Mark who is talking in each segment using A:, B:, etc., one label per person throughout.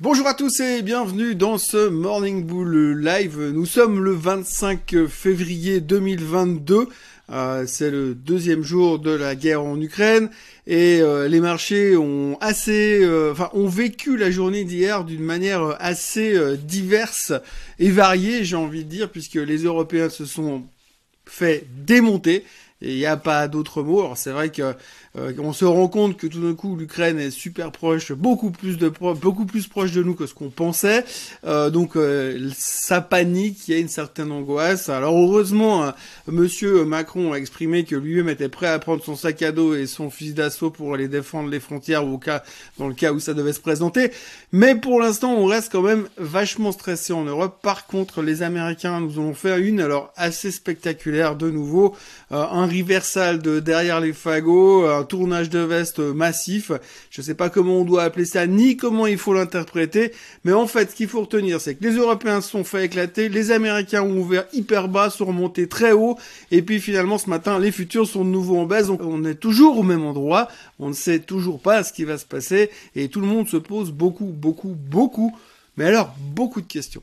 A: Bonjour à tous et bienvenue dans ce Morning Bull Live. Nous sommes le 25 février 2022. Euh, c'est le deuxième jour de la guerre en Ukraine et euh, les marchés ont assez, euh, enfin, ont vécu la journée d'hier d'une manière assez diverse et variée, j'ai envie de dire, puisque les Européens se sont fait démonter. Il n'y a pas d'autre mot. Alors c'est vrai que euh, on se rend compte que tout d'un coup l'Ukraine est super proche, beaucoup plus de beaucoup plus proche de nous que ce qu'on pensait. Euh, donc euh, ça panique, il y a une certaine angoisse. Alors heureusement, Monsieur Macron a exprimé que lui-même était prêt à prendre son sac à dos et son fusil d'assaut pour aller défendre les frontières au cas dans le cas où ça devait se présenter. Mais pour l'instant, on reste quand même vachement stressé en Europe. Par contre, les Américains nous ont fait une alors assez spectaculaire de nouveau, un reversal de derrière les fagots tournage de veste massif. Je ne sais pas comment on doit appeler ça, ni comment il faut l'interpréter. Mais en fait, ce qu'il faut retenir, c'est que les Européens se sont fait éclater, les Américains ont ouvert hyper bas, sont remontés très haut, et puis finalement ce matin, les futurs sont de nouveau en baisse. On est toujours au même endroit. On ne sait toujours pas ce qui va se passer, et tout le monde se pose beaucoup, beaucoup, beaucoup. Mais alors, beaucoup de questions.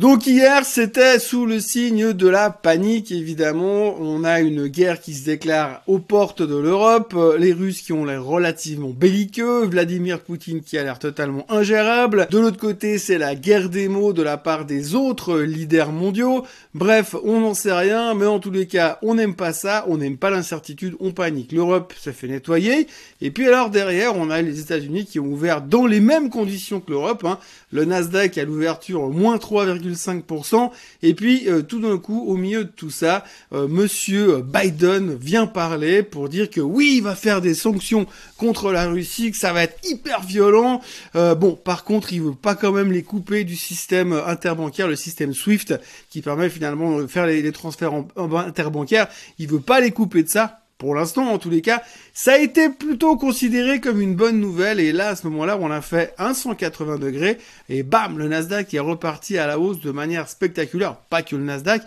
A: Donc hier, c'était sous le signe de la panique, évidemment. On a une guerre qui se déclare aux portes de l'Europe, les Russes qui ont l'air relativement belliqueux, Vladimir Poutine qui a l'air totalement ingérable. De l'autre côté, c'est la guerre des mots de la part des autres leaders mondiaux. Bref, on n'en sait rien, mais en tous les cas, on n'aime pas ça, on n'aime pas l'incertitude, on panique. L'Europe se fait nettoyer. Et puis alors derrière, on a les États-Unis qui ont ouvert dans les mêmes conditions que l'Europe. Hein. Le Nasdaq à l'ouverture moins 3, 5%. Et puis euh, tout d'un coup, au milieu de tout ça, euh, Monsieur Biden vient parler pour dire que oui, il va faire des sanctions contre la Russie, que ça va être hyper violent. Euh, bon, par contre, il veut pas quand même les couper du système interbancaire, le système SWIFT, qui permet finalement de faire les, transferts interbancaires. Il veut pas les couper de ça pour l'instant en tous les cas, ça a été plutôt considéré comme une bonne nouvelle et là à ce moment-là on a fait un 180 degrés et bam le Nasdaq est reparti à la hausse de manière spectaculaire, pas que le Nasdaq,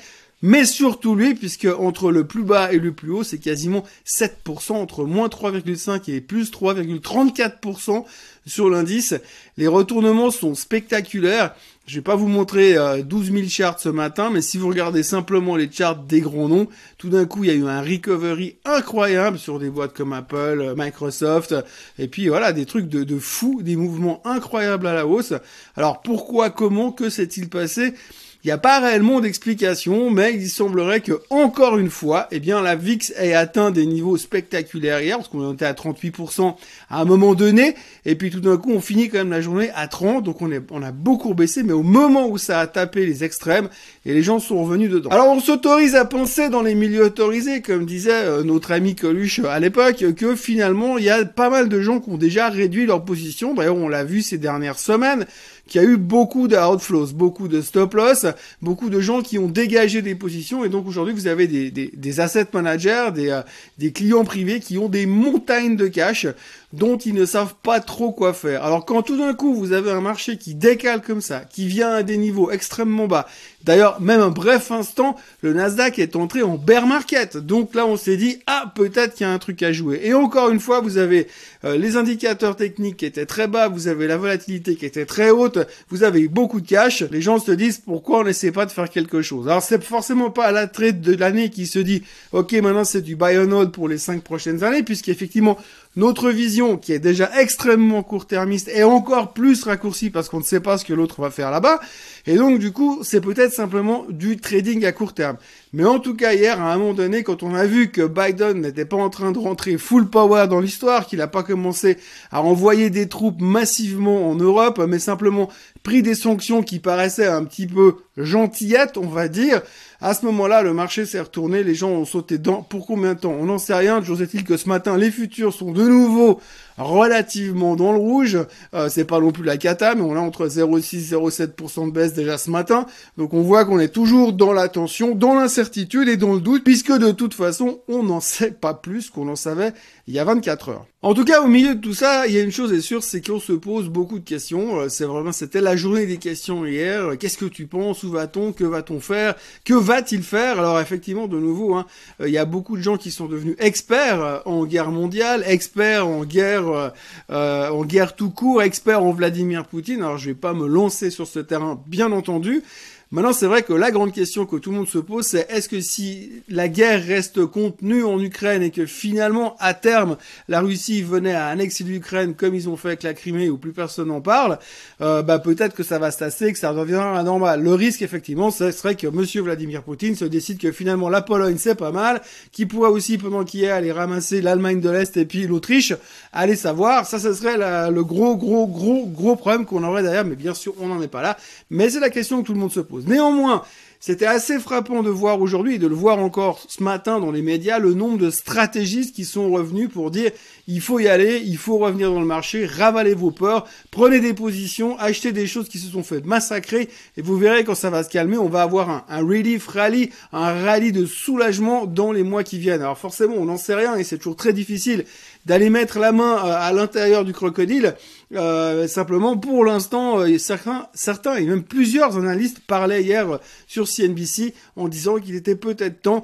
A: mais surtout lui, puisque entre le plus bas et le plus haut, c'est quasiment 7%, entre moins 3,5 et plus 3,34% sur l'indice. Les retournements sont spectaculaires. Je vais pas vous montrer 12 euh, 000 charts ce matin, mais si vous regardez simplement les charts des grands noms, tout d'un coup, il y a eu un recovery incroyable sur des boîtes comme Apple, euh, Microsoft, et puis voilà, des trucs de, de fou, des mouvements incroyables à la hausse. Alors pourquoi, comment, que s'est-il passé? Il n'y a pas réellement d'explication, mais il semblerait que, encore une fois, eh bien, la VIX ait atteint des niveaux spectaculaires hier, parce qu'on était à 38% à un moment donné, et puis tout d'un coup, on finit quand même la journée à 30, donc on, on a beaucoup baissé, mais au moment où ça a tapé les extrêmes, et les gens sont revenus dedans. Alors, on s'autorise à penser dans les milieux autorisés, comme disait euh, notre ami Coluche à l'époque, que finalement, il y a pas mal de gens qui ont déjà réduit leur position. D'ailleurs, on l'a vu ces dernières semaines, qu'il y a eu beaucoup d'outflows, beaucoup de stop loss, beaucoup de gens qui ont dégagé des positions. Et donc aujourd'hui vous avez des, des, des asset managers, des, euh, des clients privés qui ont des montagnes de cash dont ils ne savent pas trop quoi faire. Alors quand tout d'un coup vous avez un marché qui décale comme ça, qui vient à des niveaux extrêmement bas, d'ailleurs même un bref instant, le Nasdaq est entré en bear market. Donc là on s'est dit ah peut-être qu'il y a un truc à jouer. Et encore une fois vous avez euh, les indicateurs techniques qui étaient très bas, vous avez la volatilité qui était très haute, vous avez beaucoup de cash. Les gens se disent pourquoi on n'essaie pas de faire quelque chose? Alors c'est forcément pas la traite de l'année qui se dit ok maintenant c'est du buy and hold pour les cinq prochaines années puisqu'effectivement notre vision, qui est déjà extrêmement court-termiste, est encore plus raccourcie parce qu'on ne sait pas ce que l'autre va faire là-bas. Et donc, du coup, c'est peut-être simplement du trading à court terme. Mais en tout cas, hier, à un moment donné, quand on a vu que Biden n'était pas en train de rentrer full power dans l'histoire, qu'il n'a pas commencé à envoyer des troupes massivement en Europe, mais simplement pris des sanctions qui paraissaient un petit peu gentillettes, on va dire, à ce moment-là, le marché s'est retourné, les gens ont sauté dedans. Pour combien de temps? On n'en sait rien. Toujours est-il que ce matin, les futurs sont de nouveau relativement dans le rouge. Euh, c'est pas non plus la cata, mais on a entre 0,6 0,7% de baisse déjà ce matin. Donc on voit qu'on est toujours dans la tension, dans l'incertitude et dans le doute, puisque de toute façon, on n'en sait pas plus qu'on en savait il y a 24 heures. En tout cas, au milieu de tout ça, il y a une chose est sûre, c'est qu'on se pose beaucoup de questions. Euh, c'est vraiment, c'était la journée des questions hier. Qu'est-ce que tu penses? Où va-t-on? Que va-t-on faire? Que va-t-il faire? Alors effectivement, de nouveau, hein, il y a beaucoup de gens qui sont devenus experts en guerre mondiale, experts en guerre, en guerre tout court, experts en Vladimir Poutine. Alors je vais pas me lancer sur ce terrain, bien entendu. Maintenant, c'est vrai que la grande question que tout le monde se pose, c'est est-ce que si la guerre reste contenue en Ukraine et que finalement, à terme, la Russie venait à annexer l'Ukraine comme ils ont fait avec la Crimée où plus personne n'en parle, euh, bah peut-être que ça va se tasser, que ça reviendra à normal. Le risque, effectivement, ce serait que Monsieur Vladimir Poutine se décide que finalement la Pologne c'est pas mal, qu'il pourrait aussi pendant qu'il est aller ramasser l'Allemagne de l'Est et puis l'Autriche, allez savoir. Ça, ce serait le gros, gros, gros, gros problème qu'on aurait derrière. Mais bien sûr, on n'en est pas là. Mais c'est la question que tout le monde se pose. Néanmoins, c'était assez frappant de voir aujourd'hui et de le voir encore ce matin dans les médias le nombre de stratégistes qui sont revenus pour dire il faut y aller, il faut revenir dans le marché, ravalez vos peurs, prenez des positions, achetez des choses qui se sont faites massacrer et vous verrez quand ça va se calmer, on va avoir un, un relief rally, un rallye de soulagement dans les mois qui viennent. Alors forcément, on n'en sait rien et c'est toujours très difficile d'aller mettre la main euh, à l'intérieur du crocodile. Euh, simplement, pour l'instant, euh, certains, certains et même plusieurs analystes parlaient hier sur CNBC en disant qu'il était peut-être temps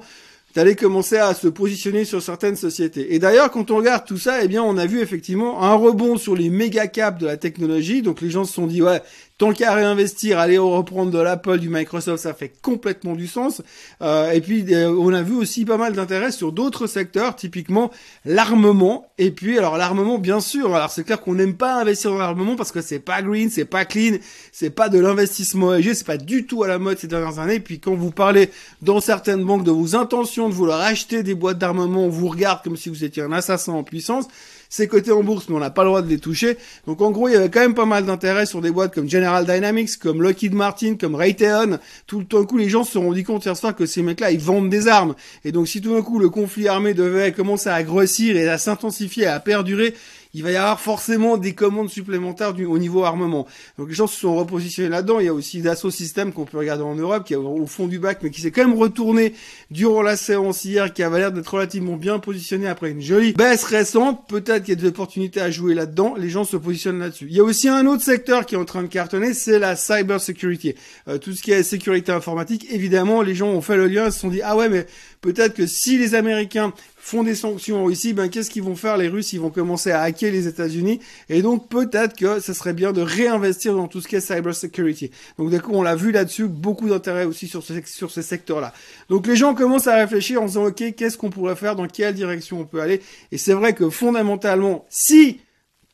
A: d'aller commencer à se positionner sur certaines sociétés. Et d'ailleurs, quand on regarde tout ça, eh bien, on a vu effectivement un rebond sur les méga caps de la technologie. Donc les gens se sont dit, ouais, Tant qu'à réinvestir, aller reprendre de l'Apple, du Microsoft, ça fait complètement du sens. Euh, et puis euh, on a vu aussi pas mal d'intérêt sur d'autres secteurs, typiquement l'armement. Et puis alors l'armement, bien sûr. Alors c'est clair qu'on n'aime pas investir dans l'armement parce que c'est pas green, c'est pas clean, c'est pas de l'investissement ESG, c'est pas du tout à la mode ces dernières années. Et puis quand vous parlez dans certaines banques de vos intentions de vouloir acheter des boîtes d'armement, on vous regarde comme si vous étiez un assassin en puissance c'est coté en bourse, mais on n'a pas le droit de les toucher. Donc en gros, il y avait quand même pas mal d'intérêt sur des boîtes comme General Dynamics, comme Lockheed Martin, comme Raytheon. Tout, d'un coup, les gens se sont rendus compte hier soir que ces mecs-là, ils vendent des armes. Et donc si tout d'un coup le conflit armé devait commencer à grossir et à s'intensifier, à perdurer, il va y avoir forcément des commandes supplémentaires du, au niveau armement. Donc les gens se sont repositionnés là-dedans. Il y a aussi Dassault Systèmes qu'on peut regarder en Europe, qui est au fond du bac, mais qui s'est quand même retourné durant la séance hier, qui avait l'air d'être relativement bien positionné après une jolie baisse récente. Peut-être qu'il y a des opportunités à jouer là-dedans. Les gens se positionnent là-dessus. Il y a aussi un autre secteur qui est en train de cartonner, c'est la cyber security. Euh, tout ce qui est sécurité informatique. Évidemment, les gens ont fait le lien, se sont dit, ah ouais, mais peut-être que si les Américains font des sanctions en ben qu'est-ce qu'ils vont faire les Russes? Ils vont commencer à hacker les États-Unis et donc peut-être que ce serait bien de réinvestir dans tout ce qui est cyber security. Donc coup, on l'a vu là-dessus, beaucoup d'intérêt aussi sur ce, sur ces secteurs-là. Donc les gens commencent à réfléchir en disant OK, qu'est-ce qu'on pourrait faire, dans quelle direction on peut aller? Et c'est vrai que fondamentalement, si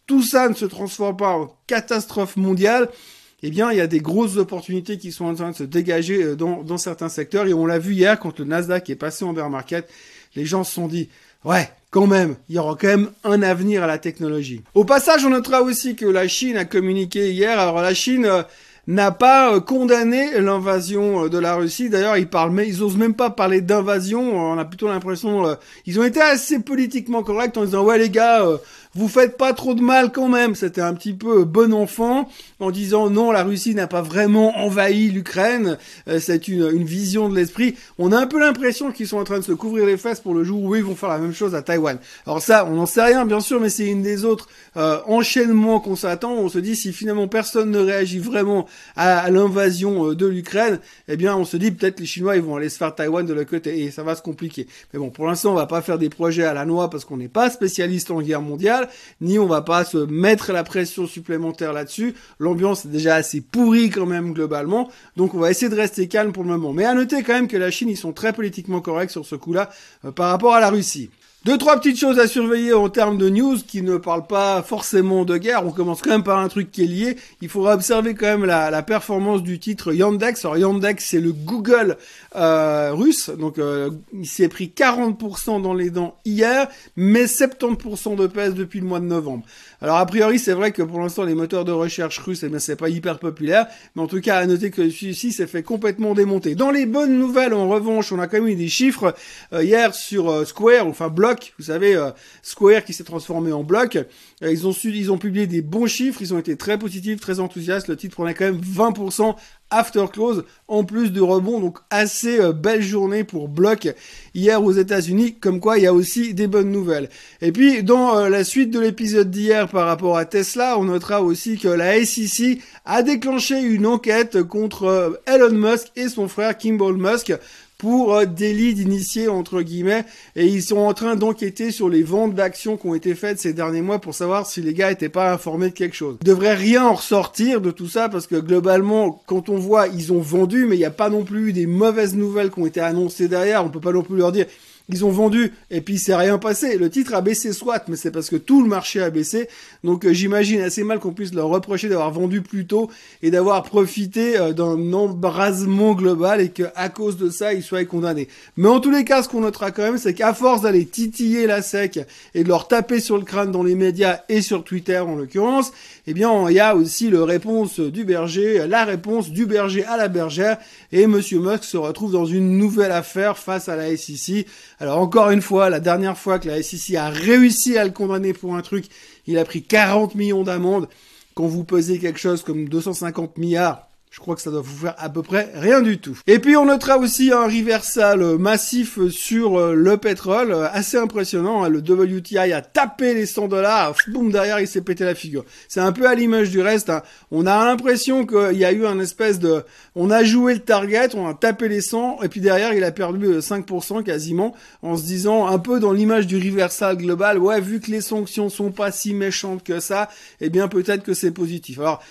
A: tout ça ne se transforme pas en catastrophe mondiale, eh bien, il y a des grosses opportunités qui sont en train de se dégager euh, dans, dans certains secteurs. Et on l'a vu hier quand le Nasdaq est passé en bear market les gens se sont dit, ouais, quand même, il y aura quand même un avenir à la technologie. Au passage, on notera aussi que la Chine a communiqué hier. Alors la Chine euh, n'a pas euh, condamné l'invasion euh, de la Russie. D'ailleurs, ils parlent, mais ils osent même pas parler d'invasion. On a plutôt l'impression, ils ont été assez politiquement corrects en disant ouais les gars, vous faites pas trop de mal quand même. C'était un petit peu bon enfant en disant non, la Russie n'a pas vraiment envahi l'Ukraine. Euh, c'est une, une, vision de l'esprit. On a un peu l'impression qu'ils sont en train de se couvrir les fesses pour le jour où ils vont faire la même chose à Taïwan. Alors ça, on n'en sait rien bien sûr, mais c'est une des autres euh, enchaînements qu'on s'attend. On se dit si finalement personne ne réagit vraiment à, l'invasion euh, de l'Ukraine, eh bien on se dit peut-être les Chinois ils vont aller se faire Taïwan de leur côté et ça va se compliquer. Mais bon, pour l'instant on va pas faire des projets à la noix parce qu'on n'est pas spécialiste en guerre mondiale ni on va pas se mettre la pression supplémentaire là-dessus. L'ambiance est déjà assez pourrie quand même globalement, donc on va essayer de rester calme pour le moment. Mais à noter quand même que la Chine, ils sont très politiquement corrects sur ce coup-là euh, par rapport à la Russie. Deux, trois petites choses à surveiller en termes de news qui ne parlent pas forcément de guerre. On commence quand même par un truc qui est lié. Il faudra observer quand même la, performance du titre Yandex. Alors Yandex, c'est le Google euh, russe. Donc euh, il s'est pris 40% dans les dents hier, mais 70% de pèse depuis le mois de novembre. Alors a priori, c'est vrai que pour l'instant, les moteurs de recherche russes, eh bien, c'est pas hyper populaire. Mais en tout cas, à noter que celui-ci s'est fait complètement démonter. Dans les bonnes nouvelles, en revanche, on a quand même eu des chiffres euh, hier sur Square, enfin Block, Vous savez, Square qui s'est transformé en bloc. ils ont su, ils ont publié des bons chiffres. Ils ont été très positifs, très enthousiastes. Le titre prenait quand même 20% after close en plus de rebond donc assez euh, belle journée pour bloc hier aux États-Unis comme quoi il y a aussi des bonnes nouvelles et puis dans euh, la suite de l'épisode d'hier par rapport à Tesla on notera aussi que la SEC a déclenché une enquête contre euh, Elon Musk et son frère Kimball Musk pour euh, délit d'initié entre guillemets et ils sont en train d'enquêter sur les ventes d'actions qui ont été faites ces derniers mois pour savoir si les gars étaient pas informés de quelque chose. Il devrait rien en ressortir de tout ça parce que globalement quand on voit ils ont vendu mais il n'y a pas non plus eu des mauvaises nouvelles qui ont été annoncées derrière, on peut pas non plus leur dire ils ont vendu et puis c'est rien passé. Le titre a baissé soit, mais c'est parce que tout le marché a baissé. Donc euh, j'imagine assez mal qu'on puisse leur reprocher d'avoir vendu plus tôt et d'avoir profité euh, d'un embrasement global et qu'à cause de ça ils soient condamnés. Mais en tous les cas, ce qu'on notera quand même, c'est qu'à force d'aller titiller la sec et de leur taper sur le crâne dans les médias et sur Twitter en l'occurrence, eh bien il y a aussi le réponse du berger, la réponse du berger à la bergère et Monsieur Musk se retrouve dans une nouvelle affaire face à la SEC alors encore une fois, la dernière fois que la SEC a réussi à le condamner pour un truc, il a pris 40 millions d'amendes. Quand vous pesez quelque chose comme 250 milliards, je crois que ça doit vous faire à peu près rien du tout. Et puis on notera aussi un reversal massif sur euh, le pétrole, assez impressionnant. Hein. Le WTI a tapé les 100 dollars, boum derrière il s'est pété la figure. C'est un peu à l'image du reste. Hein. On a l'impression qu'il y a eu un espèce de, on a joué le target, on a tapé les 100 et puis derrière il a perdu 5% euh, quasiment, en se disant un peu dans l'image du reversal global. Ouais, vu que les sanctions sont pas si méchantes que ça, eh bien peut-être que c'est positif. Alors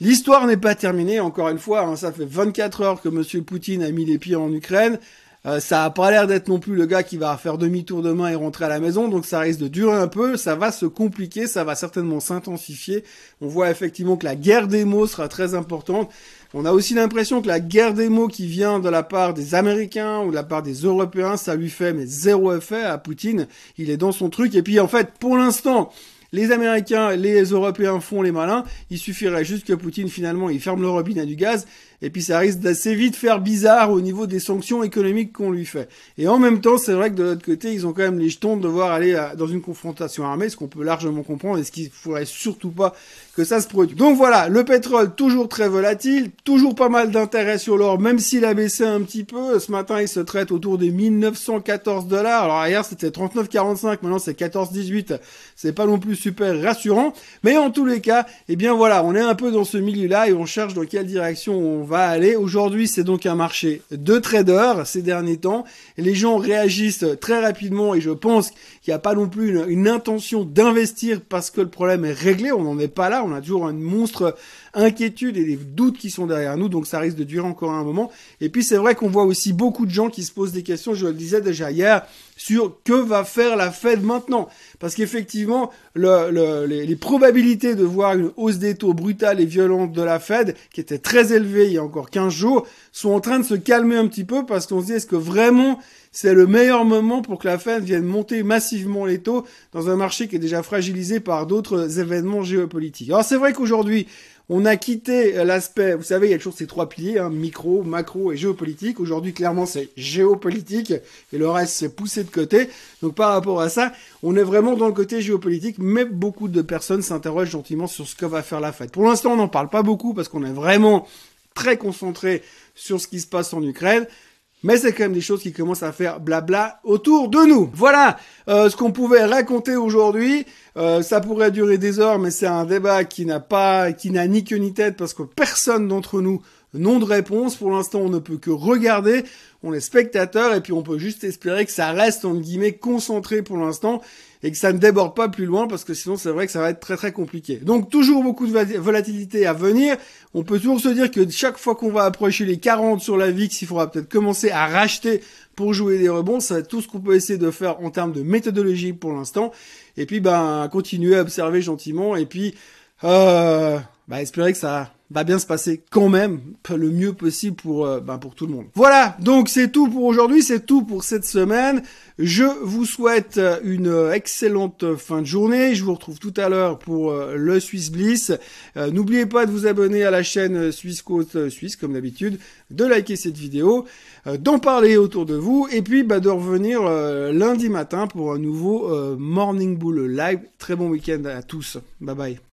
A: L'histoire n'est pas terminée, encore une fois, hein, ça fait 24 heures que Monsieur Poutine a mis les pieds en Ukraine. Euh, ça a pas l'air d'être non plus le gars qui va faire demi-tour demain et rentrer à la maison, donc ça risque de durer un peu, ça va se compliquer, ça va certainement s'intensifier. On voit effectivement que la guerre des mots sera très importante. On a aussi l'impression que la guerre des mots qui vient de la part des Américains ou de la part des Européens, ça lui fait mais zéro effet à Poutine. Il est dans son truc. Et puis en fait, pour l'instant, les Américains, les Européens font les malins. Il suffirait juste que Poutine finalement il ferme le robinet du gaz et puis ça risque d'assez vite faire bizarre au niveau des sanctions économiques qu'on lui fait. Et en même temps, c'est vrai que de l'autre côté, ils ont quand même les jetons de devoir aller dans une confrontation armée, ce qu'on peut largement comprendre et ce qu'il faudrait surtout pas que ça se produise. Donc voilà, le pétrole toujours très volatile, toujours pas mal d'intérêt sur l'or, même s'il a baissé un petit peu. Ce matin, il se traite autour des 1914 dollars. Alors hier, c'était 39,45, maintenant c'est 14,18. C'est pas non plus super rassurant. Mais en tous les cas, eh bien voilà, on est un peu dans ce milieu-là et on cherche dans quelle direction on va aller. Aujourd'hui, c'est donc un marché de traders ces derniers temps. Les gens réagissent très rapidement et je pense qu'il n'y a pas non plus une, une intention d'investir parce que le problème est réglé. On n'en est pas là on a toujours une monstre inquiétude et des doutes qui sont derrière nous, donc ça risque de durer encore un moment. Et puis c'est vrai qu'on voit aussi beaucoup de gens qui se posent des questions, je le disais déjà hier, sur que va faire la Fed maintenant. Parce qu'effectivement, les, probabilités de voir une hausse des taux brutale et violente de la Fed, qui était très élevée il y a encore 15 jours, sont en train de se calmer un petit peu parce qu'on se dit est-ce que vraiment c'est le meilleur moment pour que la Fed vienne monter massivement les taux dans un marché qui est déjà fragilisé par d'autres événements géopolitiques? Alors c'est vrai qu'aujourd'hui, on a quitté l'aspect, vous savez, il y a toujours ces trois piliers, hein, micro, macro et géopolitique. Aujourd'hui, clairement, c'est géopolitique et le reste, c'est poussé de côté. Donc par rapport à ça, on est vraiment dans le côté géopolitique, mais beaucoup de personnes s'interrogent gentiment sur ce que va faire la Fed. Pour l'instant, on n'en parle pas beaucoup parce qu'on est vraiment très concentré sur ce qui se passe en Ukraine mais c'est quand même des choses qui commencent à faire blabla autour de nous. Voilà euh, ce qu'on pouvait raconter aujourd'hui. Euh, ça pourrait durer des heures, mais c'est un débat qui n'a pas, qui n'a ni queue ni tête parce que personne d'entre nous n'ont de réponse. Pour l'instant, on ne peut que regarder. On est spectateur et puis on peut juste espérer que ça reste en guillemets concentré pour l'instant et que ça ne déborde pas plus loin parce que sinon c'est vrai que ça va être très très compliqué. Donc toujours beaucoup de volatilité à venir. On peut toujours se dire que chaque fois qu'on va approcher les 40 sur la VIX, il faudra peut-être commencer à racheter pour jouer des rebonds. C'est tout ce qu'on peut essayer de faire en termes de méthodologie pour l'instant. Et puis ben continuer à observer gentiment et puis euh, bah, espérer que ça va bien se passer quand même le mieux possible pour, euh, ben, pour tout le monde. Voilà, donc c'est tout pour aujourd'hui, c'est tout pour cette semaine. Je vous souhaite une excellente fin de journée. Je vous retrouve tout à l'heure pour euh, le Swiss Bliss. Euh, n'oubliez pas de vous abonner à la chaîne Suisse Côte Suisse, comme d'habitude, de liker cette vidéo, d'en parler autour de vous, et puis bah, de revenir lundi matin pour un nouveau Morning Bull Live. Très bon week-end à tous. Bye bye.